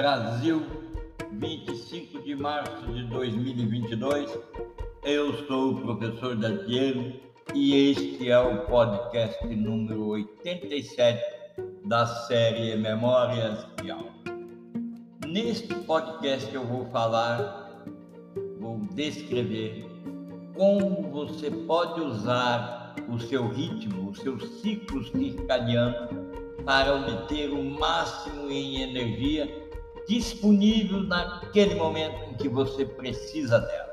Brasil, 25 de março de 2022. Eu sou o professor Dantiero e este é o podcast número 87 da série Memórias de Aula. Neste podcast eu vou falar, vou descrever como você pode usar o seu ritmo, o seu ciclo circadiano para obter o máximo em energia disponível naquele momento em que você precisa dela.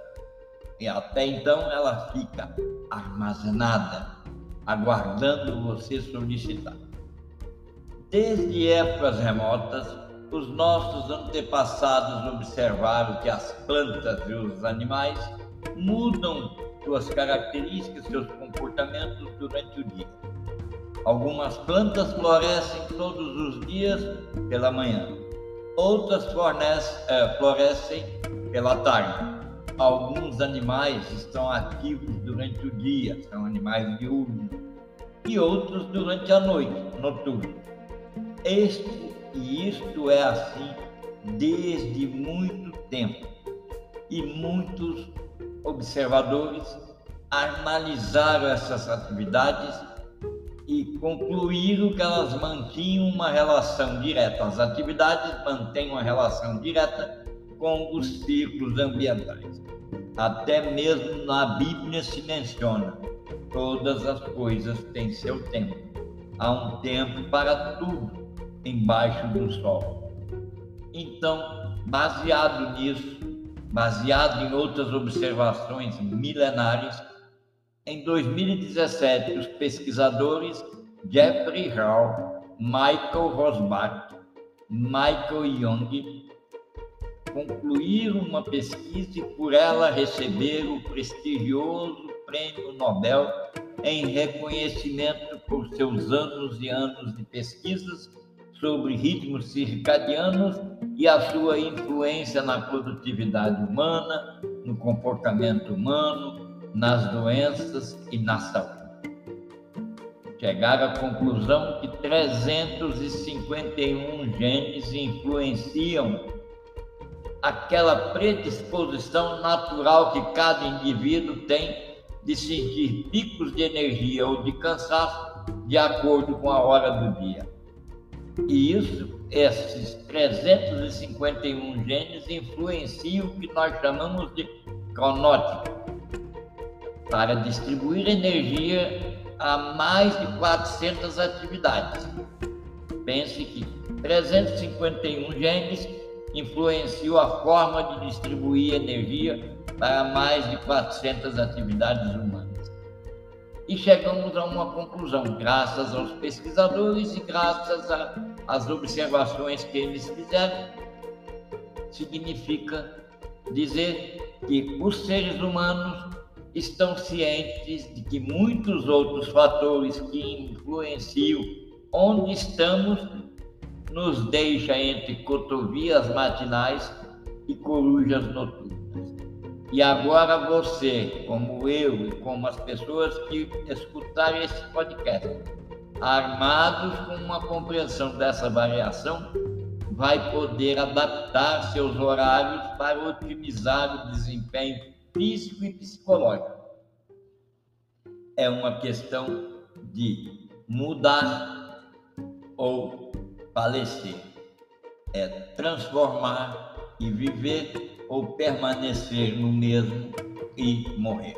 E até então ela fica armazenada, aguardando você solicitar. Desde épocas remotas, os nossos antepassados observaram que as plantas e os animais mudam suas características, seus comportamentos durante o dia. Algumas plantas florescem todos os dias pela manhã, outras é, florescem pela tarde. Alguns animais estão ativos durante o dia, são animais diurnos, e outros durante a noite, noturno. Este e isto é assim desde muito tempo, e muitos observadores analisaram essas atividades e concluíram que elas mantinham uma relação direta, as atividades mantêm uma relação direta com os ciclos ambientais. Até mesmo na Bíblia se menciona: todas as coisas têm seu tempo. Há um tempo para tudo embaixo do sol. Então, baseado nisso, baseado em outras observações milenares, em 2017, os pesquisadores Jeffrey Hall, Michael Rosbach, Michael Young concluíram uma pesquisa e por ela receberam o prestigioso Prêmio Nobel em reconhecimento por seus anos e anos de pesquisas sobre ritmos circadianos e a sua influência na produtividade humana, no comportamento humano, nas doenças e na saúde. Chegaram à conclusão que 351 genes influenciam aquela predisposição natural que cada indivíduo tem de sentir picos de energia ou de cansaço de acordo com a hora do dia. E isso, esses 351 genes influenciam o que nós chamamos de cronótipo, para distribuir energia a mais de 400 atividades. Pense que 351 genes influenciam a forma de distribuir energia para mais de 400 atividades humanas. E chegamos a uma conclusão, graças aos pesquisadores e graças às observações que eles fizeram, significa dizer que os seres humanos estão cientes de que muitos outros fatores que influenciam onde estamos nos deixa entre cotovias matinais e corujas noturnas. E agora você, como eu e como as pessoas que escutarem esse podcast, armados com uma compreensão dessa variação, vai poder adaptar seus horários para otimizar o desempenho físico e psicológico. É uma questão de mudar ou falecer. É transformar e viver ou permanecer no mesmo e morrer.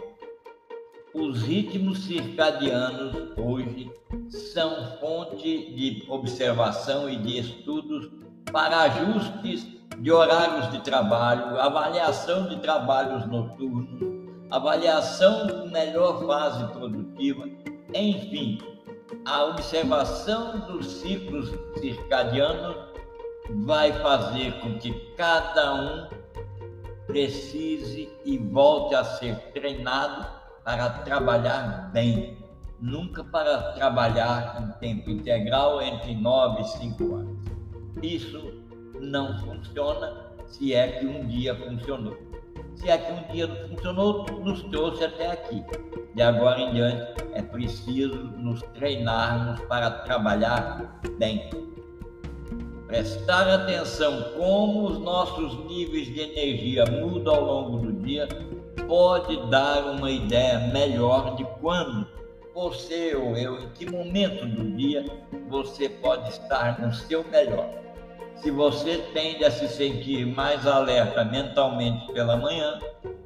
Os ritmos circadianos hoje são fonte de observação e de estudos para ajustes de horários de trabalho, avaliação de trabalhos noturnos, avaliação de melhor fase produtiva, enfim, a observação dos ciclos circadianos vai fazer com que cada um precise e volte a ser treinado para trabalhar bem, nunca para trabalhar em tempo integral entre 9 e 5 anos. Isso não funciona se é que um dia funcionou. Se é que um dia não funcionou, nos trouxe até aqui. De agora em diante, é preciso nos treinarmos para trabalhar bem. prestar atenção como os nossos níveis de energia mudam ao longo do dia, pode dar uma ideia melhor de quando você ou eu, em que momento do dia você pode estar no seu melhor. Se você tende a se sentir mais alerta mentalmente pela manhã,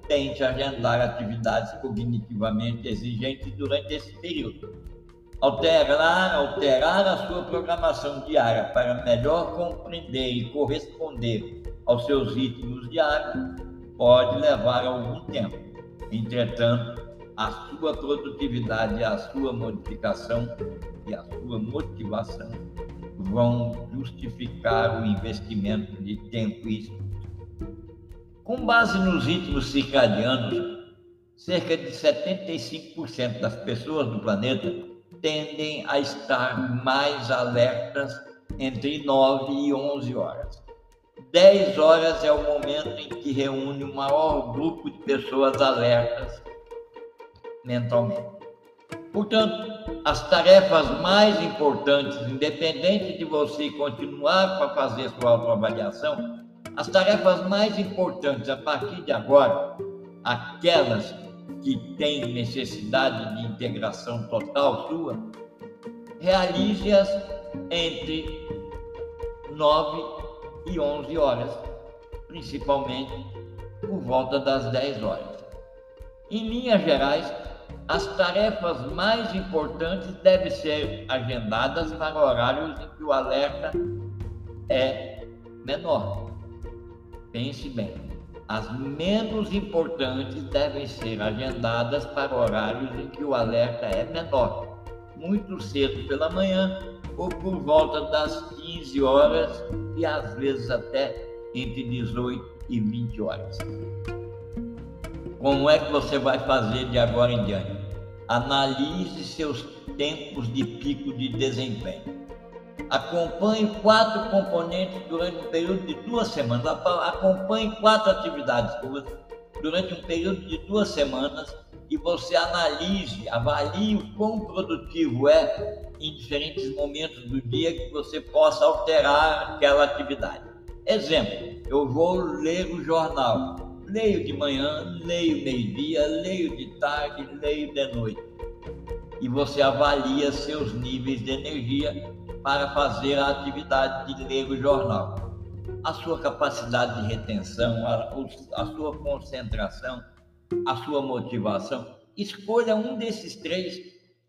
tente agendar atividades cognitivamente exigentes durante esse período. Alterar, alterar a sua programação diária para melhor compreender e corresponder aos seus ritmos diários pode levar algum tempo. Entretanto, a sua produtividade, a sua modificação e a sua motivação vão justificar o investimento de tempo e estudo. Com base nos ritmos circadianos, cerca de 75% das pessoas do planeta tendem a estar mais alertas entre 9 e 11 horas. 10 horas é o momento em que reúne o maior grupo de pessoas alertas mentalmente. Portanto, as tarefas mais importantes, independente de você continuar para fazer sua autoavaliação, as tarefas mais importantes a partir de agora, aquelas que têm necessidade de integração total sua, realize-as entre 9 e 11 horas, principalmente por volta das 10 horas. Em linhas gerais, as tarefas mais importantes devem ser agendadas para horários em que o alerta é menor. Pense bem. As menos importantes devem ser agendadas para horários em que o alerta é menor, muito cedo pela manhã ou por volta das 15 horas e às vezes até entre 18 e 20 horas. Como é que você vai fazer de agora em diante? Analise seus tempos de pico de desempenho. Acompanhe quatro componentes durante um período de duas semanas. Acompanhe quatro atividades durante um período de duas semanas e você analise, avalie o quão produtivo é em diferentes momentos do dia que você possa alterar aquela atividade. Exemplo, eu vou ler o jornal. Leio de manhã, leio meio-dia, leio de tarde, leio de noite. E você avalia seus níveis de energia para fazer a atividade de ler o jornal. A sua capacidade de retenção, a, a sua concentração, a sua motivação. Escolha um desses três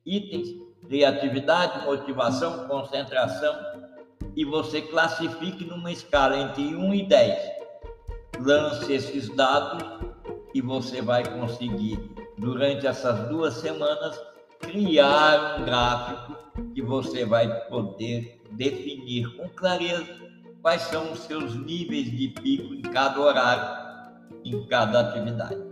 itens: criatividade, motivação, concentração, e você classifique numa escala entre 1 e 10 lance esses dados e você vai conseguir, durante essas duas semanas, criar um gráfico que você vai poder definir com clareza quais são os seus níveis de pico em cada horário, em cada atividade.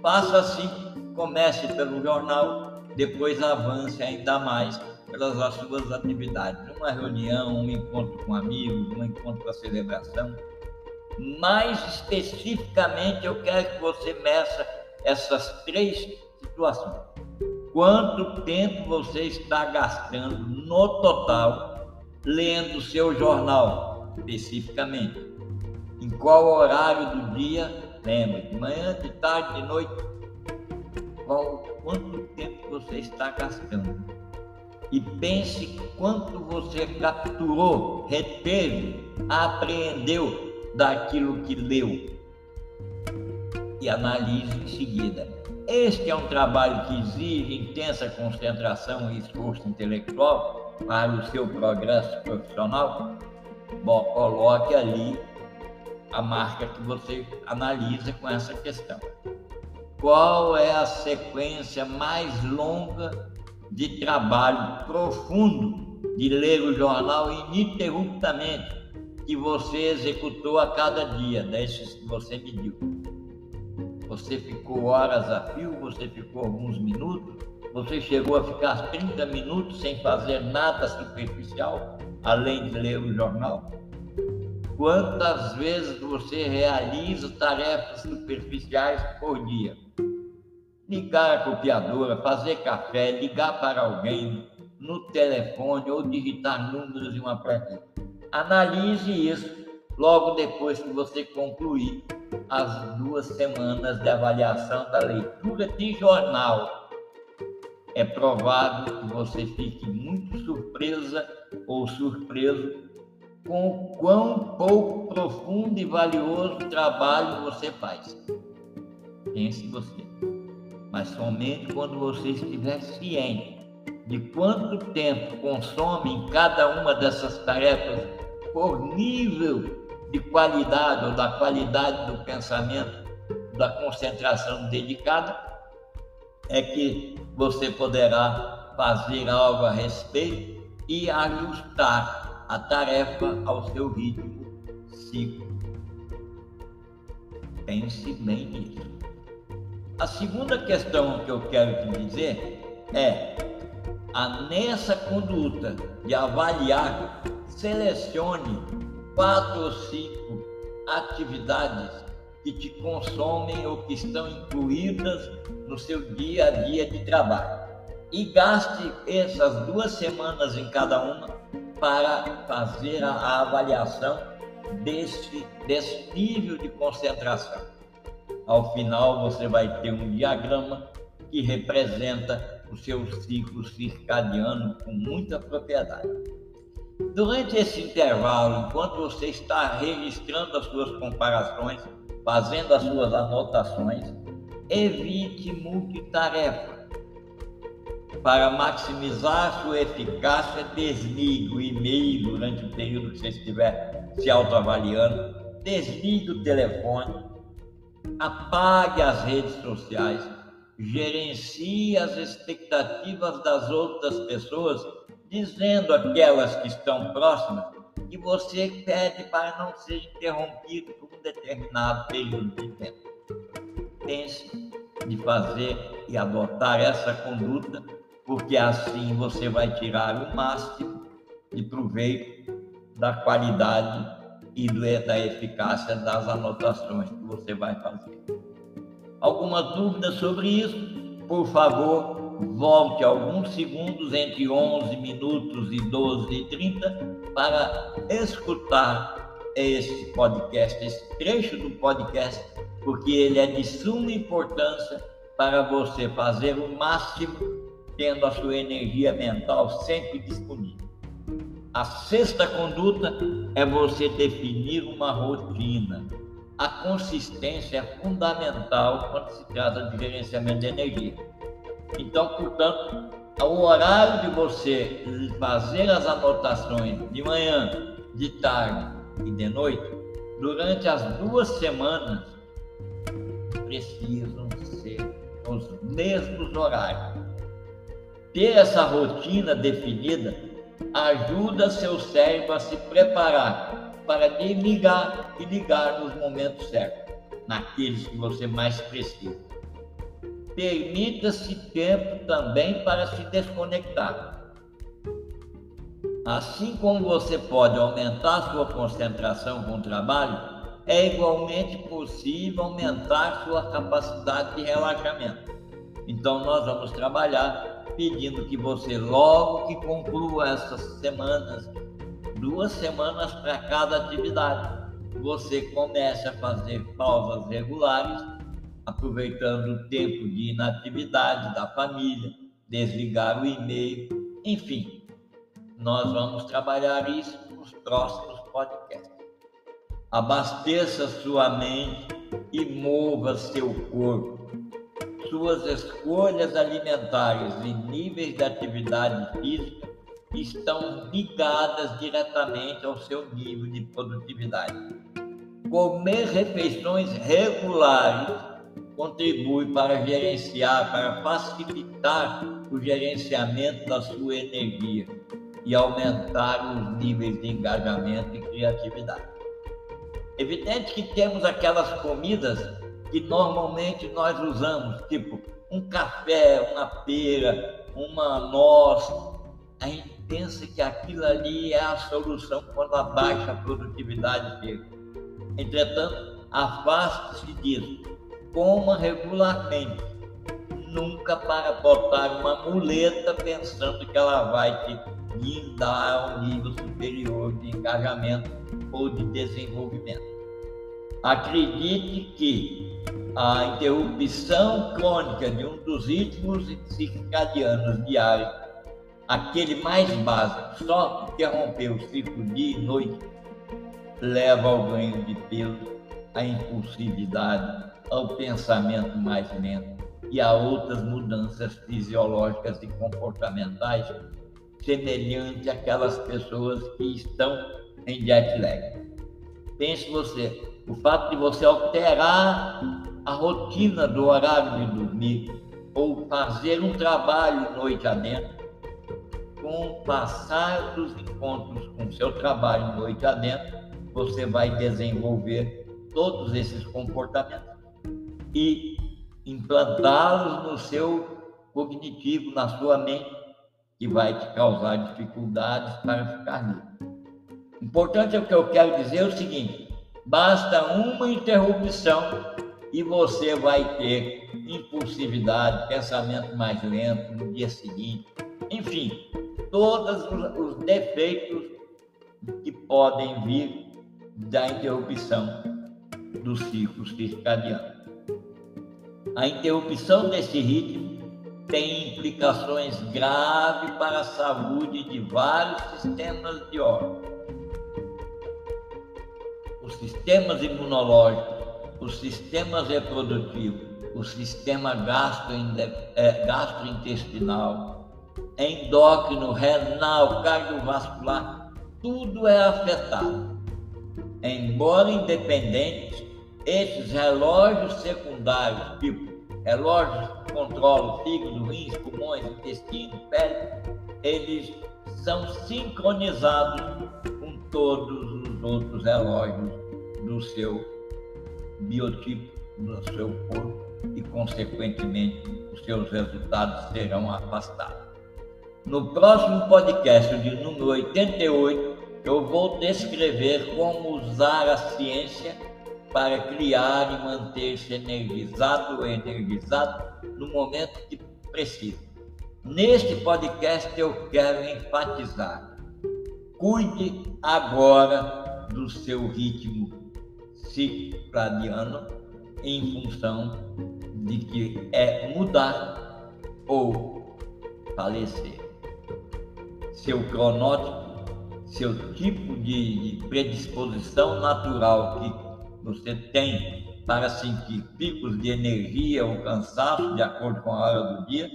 Faça assim, comece pelo jornal, depois avance ainda mais pelas suas atividades. Uma reunião, um encontro com amigos, um encontro com a celebração, mais especificamente, eu quero que você meça essas três situações. Quanto tempo você está gastando no total lendo seu jornal, especificamente? Em qual horário do dia? Lembra, de manhã, de tarde, de noite? Qual, quanto tempo você está gastando? E pense quanto você capturou, reteve, apreendeu daquilo que leu e analise em seguida. Este é um trabalho que exige intensa concentração e esforço intelectual para o seu progresso profissional. Bom, coloque ali a marca que você analisa com essa questão. Qual é a sequência mais longa de trabalho profundo de ler o jornal ininterruptamente que você executou a cada dia desses que você mediu. Você ficou horas a fio, você ficou alguns minutos, você chegou a ficar 30 minutos sem fazer nada superficial, além de ler o jornal? Quantas vezes você realiza tarefas superficiais por dia? Ligar a copiadora, fazer café, ligar para alguém no telefone ou digitar números em uma planilha Analise isso logo depois que você concluir as duas semanas de avaliação da leitura de jornal. É provável que você fique muito surpresa ou surpreso com o quão pouco profundo e valioso trabalho você faz. Pense você. Mas somente quando você estiver ciente de quanto tempo consome em cada uma dessas tarefas por nível de qualidade ou da qualidade do pensamento, da concentração dedicada, é que você poderá fazer algo a respeito e ajustar a tarefa ao seu ritmo ciclo. Pense bem nisso. A segunda questão que eu quero te dizer é nessa conduta de avaliar, selecione quatro ou cinco atividades que te consomem ou que estão incluídas no seu dia a dia de trabalho. E gaste essas duas semanas em cada uma para fazer a, avaliação desse, desse nível de concentração. Ao final, você vai ter um diagrama que representa o seu ciclo circadiano com muita propriedade. Durante esse intervalo, enquanto você está registrando as suas comparações, fazendo as suas anotações, evite multitarefa. Para maximizar sua eficácia, desligue o e-mail durante o período que você estiver se autoavaliando, desligue o telefone, apague as redes sociais, gerencie as expectativas das outras pessoas dizendo aquelas que estão próximas que você pede para não ser interrompido por um determinado período de tempo. Pense de fazer e adotar essa conduta, porque assim você vai tirar o máximo de proveito da qualidade e da eficácia das anotações que você vai fazer. Alguma dúvida sobre isso? Por favor, volte alguns segundos entre 11 minutos e 12 e 30 para escutar esse podcast, esse trecho do podcast, porque ele é de suma importância para você fazer o máximo tendo a sua energia mental sempre disponível. A sexta conduta é você definir uma rotina. A consistência é fundamental quando se trata de gerenciamento de energia. Então, portanto, o horário de você fazer as anotações de manhã, de tarde e de noite, durante as duas semanas, precisam ser os mesmos horários. Ter essa rotina definida ajuda seu cérebro a se preparar para desligar e ligar nos momentos certos, naqueles que você mais precisa. Permita-se tempo também para se desconectar. Assim como você pode aumentar sua concentração com o trabalho, é igualmente possível aumentar sua capacidade de relaxamento. Então, nós vamos trabalhar pedindo que você, logo que conclua essas semanas, duas semanas para cada atividade, você comece a fazer pausas regulares aproveitando o tempo de inatividade da família, desligar o e-mail, enfim. Nós vamos trabalhar isso nos próximos podcasts. Abasteça sua mente e mova seu corpo. Suas escolhas alimentares e níveis de atividade física estão ligadas diretamente ao seu nível de produtividade. Comer refeições regulares contribui para gerenciar, para facilitar o gerenciamento da sua energia e aumentar os níveis de engajamento e criatividade. Evidente que temos aquelas comidas que normalmente nós usamos, tipo um café, uma pera, uma noz. Pensa que aquilo ali é a solução quando a baixa produtividade chega. Entretanto, afaste-se disso coma regularmente. nunca para botar uma muleta pensando que ela vai te guindar a um nível superior de engajamento ou de desenvolvimento. Acredite que a interrupção crônica de um dos ritmos circadianos diários, aquele mais básico, só interromper o ciclo dia e noite, leva ao ganho de peso, à impulsividade, ao pensamento mais lento e a outras mudanças fisiológicas e comportamentais semelhante àquelas pessoas que estão em jet lag. Pense você, o fato de você alterar a rotina do horário de dormir ou fazer um trabalho noite adentro, com o passar dos encontros com seu trabalho noite adentro, você vai desenvolver todos esses comportamentos e implantá-los no seu cognitivo, na sua mente, que vai te causar dificuldades para ficar livre. Importante é o que eu quero dizer é o seguinte: basta uma interrupção e você vai ter impulsividade, pensamento mais lento no dia seguinte, enfim, todos os defeitos que podem vir da interrupção do ciclo circadiano. A interrupção desse ritmo tem implicações graves para a saúde de vários sistemas de órgãos. Os sistemas imunológicos, os sistemas reprodutivos, o sistema é, gastrointestinal, endócrino, renal, cardiovascular, tudo é afetado. Embora independentes, esses relógios secundários, tipo relógios controlam fígado, rins, pulmões, intestino, pele, eles são sincronizados com todos os outros relógios do seu biotipo, do seu corpo e, consequentemente, os seus resultados serão afastados. No próximo podcast de número 88, eu vou descrever como usar a ciência para criar e manter-se energizado ou energizado no momento que precisa. Neste podcast eu quero enfatizar: cuide agora do seu ritmo circadiano em função de que é mudar ou falecer. Seu cronótipo, seu tipo de predisposição natural que você tem para sentir picos de energia ou cansaço de acordo com a hora do dia,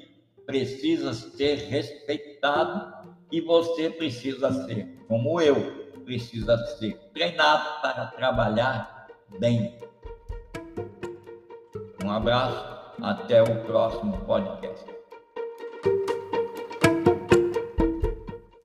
precisa ser respeitado e você precisa ser, como eu, precisa ser treinado para trabalhar bem. Um abraço, até o próximo podcast.